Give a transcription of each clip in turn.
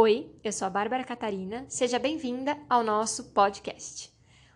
Oi, eu sou a Bárbara Catarina. Seja bem-vinda ao nosso podcast.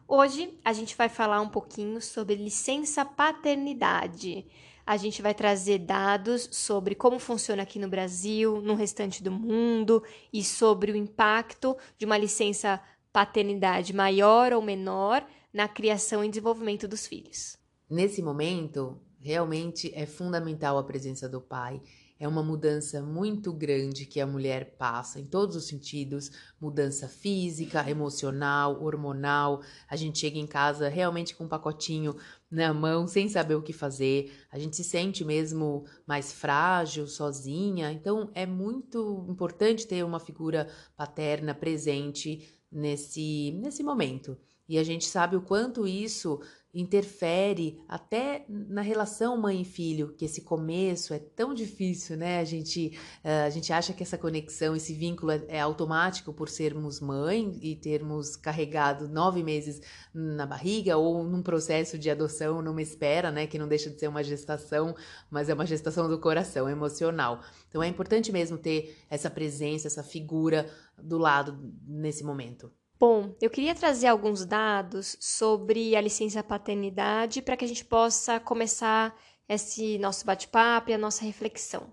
Hoje a gente vai falar um pouquinho sobre licença paternidade a gente vai trazer dados sobre como funciona aqui no Brasil, no restante do mundo e sobre o impacto de uma licença paternidade maior ou menor na criação e desenvolvimento dos filhos. Nesse momento, realmente é fundamental a presença do pai é uma mudança muito grande que a mulher passa em todos os sentidos mudança física, emocional, hormonal. A gente chega em casa realmente com um pacotinho na mão, sem saber o que fazer. A gente se sente mesmo mais frágil, sozinha. Então é muito importante ter uma figura paterna presente nesse, nesse momento. E a gente sabe o quanto isso interfere até na relação mãe e filho, que esse começo é tão difícil, né? A gente, uh, a gente acha que essa conexão, esse vínculo é, é, automático por sermos mãe e termos carregado nove meses na barriga ou num processo de adoção, numa espera, né? Que não deixa de ser uma gestação, mas é uma gestação do coração, emocional. Então é importante mesmo ter essa presença, essa figura do lado nesse momento. Bom, eu queria trazer alguns dados sobre a licença paternidade para que a gente possa começar esse nosso bate-papo e a nossa reflexão.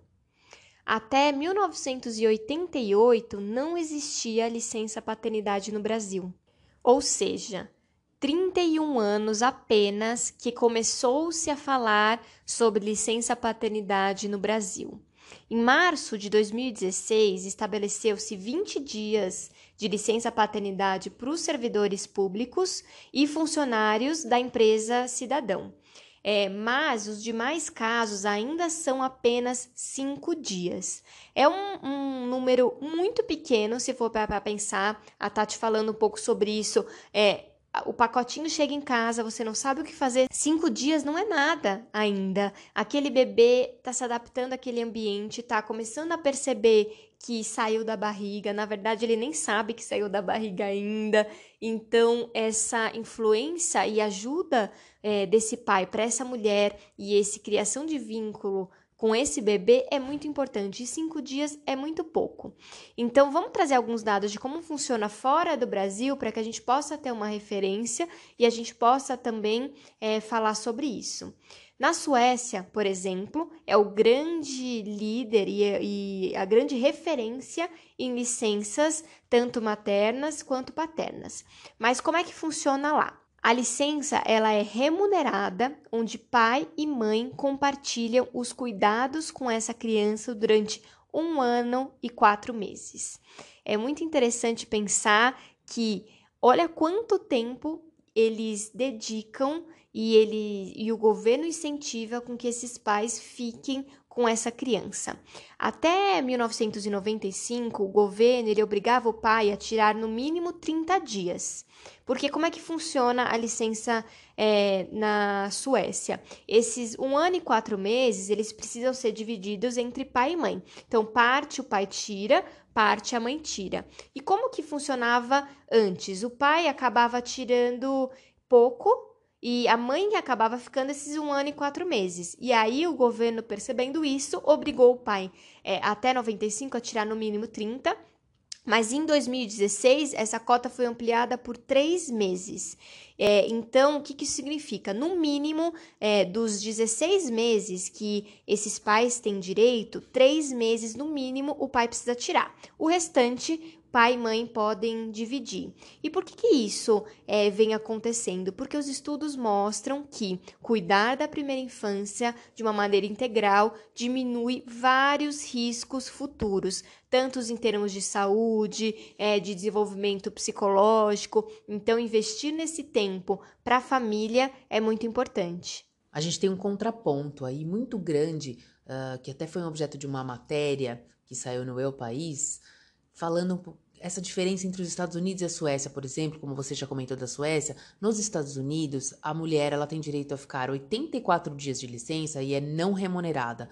Até 1988 não existia licença paternidade no Brasil. Ou seja, 31 anos apenas que começou-se a falar sobre licença paternidade no Brasil. Em março de 2016, estabeleceu-se 20 dias de licença paternidade para os servidores públicos e funcionários da empresa Cidadão. É, mas os demais casos ainda são apenas cinco dias. É um, um número muito pequeno, se for para pensar. A Tati falando um pouco sobre isso. É, o pacotinho chega em casa, você não sabe o que fazer. Cinco dias não é nada ainda. Aquele bebê está se adaptando àquele ambiente, está começando a perceber que saiu da barriga. Na verdade, ele nem sabe que saiu da barriga ainda. Então, essa influência e ajuda é, desse pai para essa mulher e esse criação de vínculo com esse bebê é muito importante e cinco dias é muito pouco. Então, vamos trazer alguns dados de como funciona fora do Brasil para que a gente possa ter uma referência e a gente possa também é, falar sobre isso. Na Suécia, por exemplo, é o grande líder e, e a grande referência em licenças, tanto maternas quanto paternas. Mas como é que funciona lá? A licença ela é remunerada, onde pai e mãe compartilham os cuidados com essa criança durante um ano e quatro meses. É muito interessante pensar que olha quanto tempo eles dedicam e ele e o governo incentiva com que esses pais fiquem com essa criança. Até 1995, o governo ele obrigava o pai a tirar no mínimo 30 dias. Porque como é que funciona a licença é, na Suécia? Esses um ano e quatro meses, eles precisam ser divididos entre pai e mãe. Então, parte o pai tira, parte a mãe tira. E como que funcionava antes? O pai acabava tirando pouco e a mãe acabava ficando esses um ano e quatro meses. E aí o governo, percebendo isso, obrigou o pai é, até 95 a tirar no mínimo 30. Mas em 2016, essa cota foi ampliada por três meses. É, então, o que, que isso significa? No mínimo, é, dos 16 meses que esses pais têm direito, três meses no mínimo o pai precisa tirar. O restante pai e mãe podem dividir. E por que, que isso é, vem acontecendo? Porque os estudos mostram que cuidar da primeira infância de uma maneira integral diminui vários riscos futuros, tanto em termos de saúde, é, de desenvolvimento psicológico. Então, investir nesse tempo para a família é muito importante. A gente tem um contraponto aí muito grande, uh, que até foi um objeto de uma matéria que saiu no Eu País falando essa diferença entre os Estados Unidos e a Suécia, por exemplo, como você já comentou da Suécia, nos Estados Unidos, a mulher ela tem direito a ficar 84 dias de licença e é não remunerada.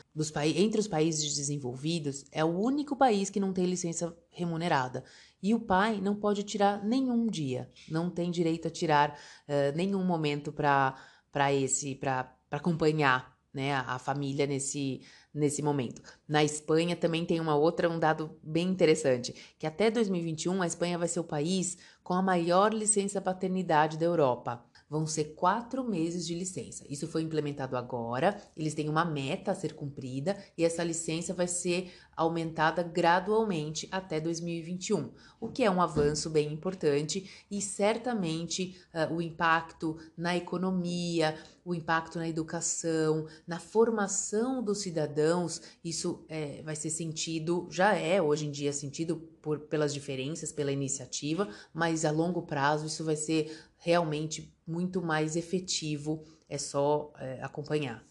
Entre os países desenvolvidos, é o único país que não tem licença remunerada. E o pai não pode tirar nenhum dia, não tem direito a tirar uh, nenhum momento para esse, para acompanhar né, a família nesse, nesse momento. Na Espanha também tem uma outra, um dado bem interessante, que até 2021 a Espanha vai ser o país com a maior licença paternidade da Europa vão ser quatro meses de licença. Isso foi implementado agora, eles têm uma meta a ser cumprida e essa licença vai ser aumentada gradualmente até 2021, o que é um avanço bem importante e certamente uh, o impacto na economia, o impacto na educação, na formação dos cidadãos, isso é, vai ser sentido, já é hoje em dia sentido por, pelas diferenças, pela iniciativa, mas a longo prazo isso vai ser realmente muito mais efetivo, é só é, acompanhar.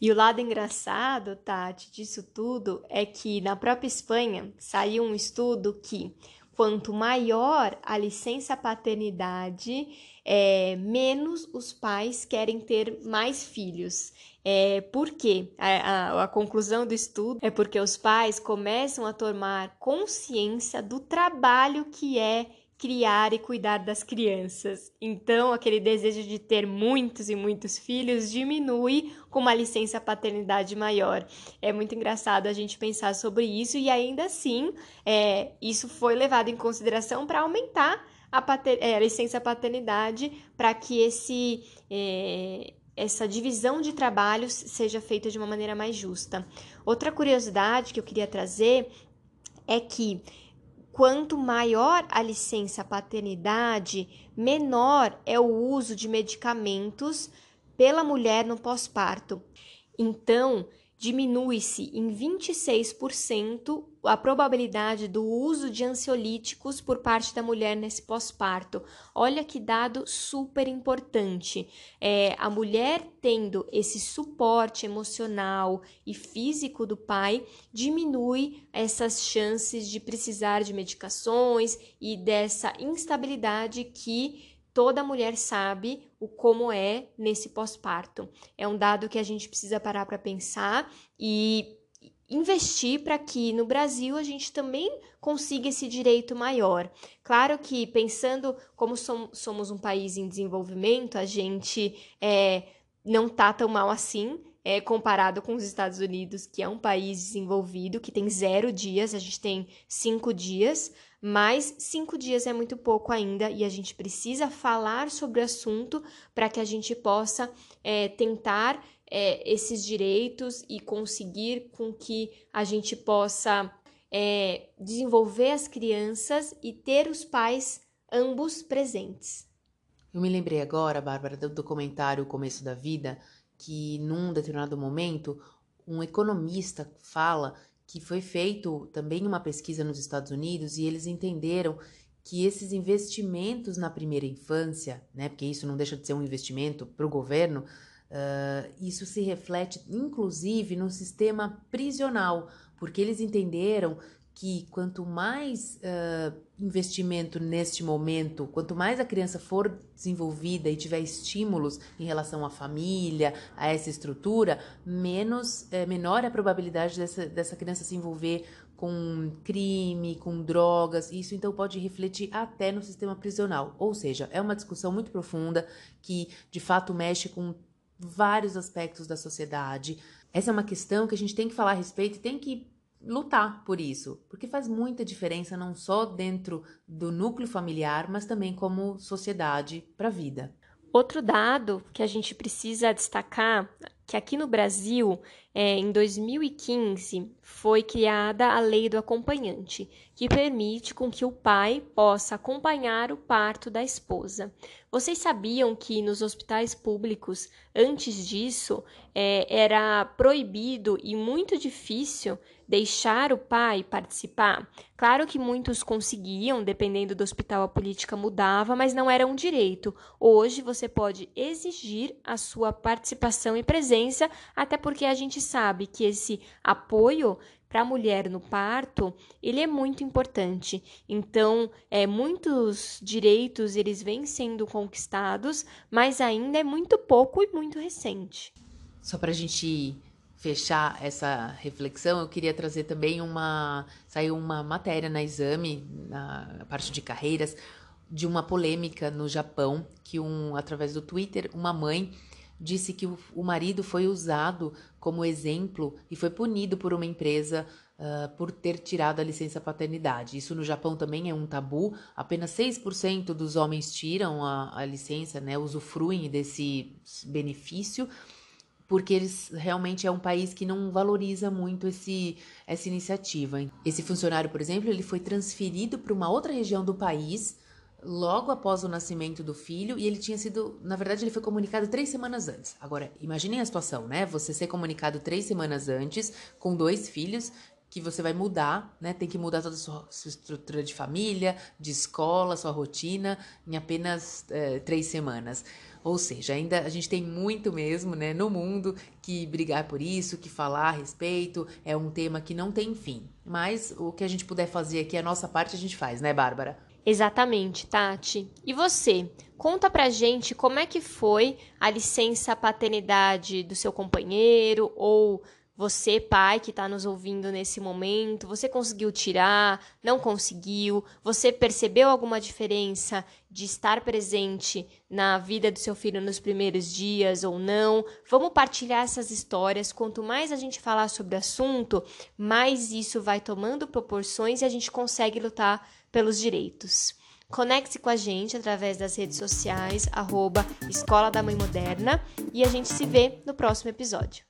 E o lado engraçado, Tati, disso tudo é que na própria Espanha saiu um estudo que quanto maior a licença paternidade, é, menos os pais querem ter mais filhos. É, por quê? A, a, a, conclusão do estudo é porque os pais começam a tomar consciência do trabalho que é criar e cuidar das crianças. Então, aquele desejo de ter muitos e muitos filhos diminui com uma licença paternidade maior. É muito engraçado a gente pensar sobre isso e ainda assim, é, isso foi levado em consideração para aumentar a, pater, é, a, licença paternidade para que esse é, essa divisão de trabalhos seja feita de uma maneira mais justa. Outra curiosidade que eu queria trazer é que Quanto maior a licença paternidade, menor é o uso de medicamentos pela mulher no pós-parto. Então, diminui-se em 26% a probabilidade do uso de ansiolíticos por parte da mulher nesse pós-parto. Olha que dado super importante. É, a mulher tendo esse suporte emocional e físico do pai diminui essas chances de precisar de medicações e dessa instabilidade que toda mulher sabe o como é nesse pós-parto. É um dado que a gente precisa parar para pensar e investir para que no Brasil a gente também consiga esse direito maior. Claro que pensando como somos um país em desenvolvimento, a gente é, não tá tão mal assim. É, comparado com os Estados Unidos, que é um país desenvolvido, que tem zero dias, a gente tem cinco dias, mas cinco dias é muito pouco ainda e a gente precisa falar sobre o assunto para que a gente possa é, tentar é, esses direitos e conseguir com que a gente possa é, desenvolver as crianças e ter os pais ambos presentes. Eu me lembrei agora, Bárbara, do documentário O Começo da Vida, que num determinado momento um economista fala que foi feito também uma pesquisa nos Estados Unidos e eles entenderam que esses investimentos na primeira infância, né, porque isso não deixa de ser um investimento para o governo, uh, isso se reflete inclusive no sistema prisional, porque eles entenderam que quanto mais uh, investimento neste momento, quanto mais a criança for desenvolvida e tiver estímulos em relação à família, a essa estrutura, menos é, menor é a probabilidade dessa, dessa criança se envolver com crime, com drogas. Isso então pode refletir até no sistema prisional. Ou seja, é uma discussão muito profunda que de fato mexe com vários aspectos da sociedade. Essa é uma questão que a gente tem que falar a respeito e tem que lutar por isso, porque faz muita diferença não só dentro do núcleo familiar, mas também como sociedade para a vida. Outro dado que a gente precisa destacar que aqui no Brasil, é, em 2015, foi criada a Lei do Acompanhante, que permite com que o pai possa acompanhar o parto da esposa. Vocês sabiam que nos hospitais públicos, antes disso, é, era proibido e muito difícil deixar o pai participar? Claro que muitos conseguiam, dependendo do hospital a política mudava, mas não era um direito. Hoje você pode exigir a sua participação e presença, até porque a gente sabe que esse apoio para a mulher no parto, ele é muito importante. Então, é, muitos direitos eles vêm sendo conquistados, mas ainda é muito pouco e muito recente. Só para a gente fechar essa reflexão, eu queria trazer também uma. Saiu uma matéria na exame, na parte de carreiras, de uma polêmica no Japão, que um, através do Twitter, uma mãe disse que o, o marido foi usado como exemplo e foi punido por uma empresa uh, por ter tirado a licença paternidade. Isso no Japão também é um tabu. Apenas 6% dos homens tiram a, a licença, né, usufruem desse benefício porque eles realmente é um país que não valoriza muito esse, essa iniciativa. Esse funcionário, por exemplo, ele foi transferido para uma outra região do país logo após o nascimento do filho e ele tinha sido, na verdade, ele foi comunicado três semanas antes. Agora, imaginem a situação, né? Você ser comunicado três semanas antes com dois filhos que você vai mudar, né? Tem que mudar toda a sua, sua estrutura de família, de escola, sua rotina em apenas é, três semanas. Ou seja, ainda a gente tem muito mesmo, né, no mundo que brigar por isso, que falar a respeito, é um tema que não tem fim. Mas o que a gente puder fazer aqui, a nossa parte, a gente faz, né, Bárbara? Exatamente, Tati. E você? Conta pra gente como é que foi a licença paternidade do seu companheiro ou você, pai, que está nos ouvindo nesse momento, você conseguiu tirar? Não conseguiu? Você percebeu alguma diferença de estar presente na vida do seu filho nos primeiros dias ou não? Vamos partilhar essas histórias. Quanto mais a gente falar sobre o assunto, mais isso vai tomando proporções e a gente consegue lutar pelos direitos. Conecte-se com a gente através das redes sociais, arroba Escola da Mãe Moderna, e a gente se vê no próximo episódio.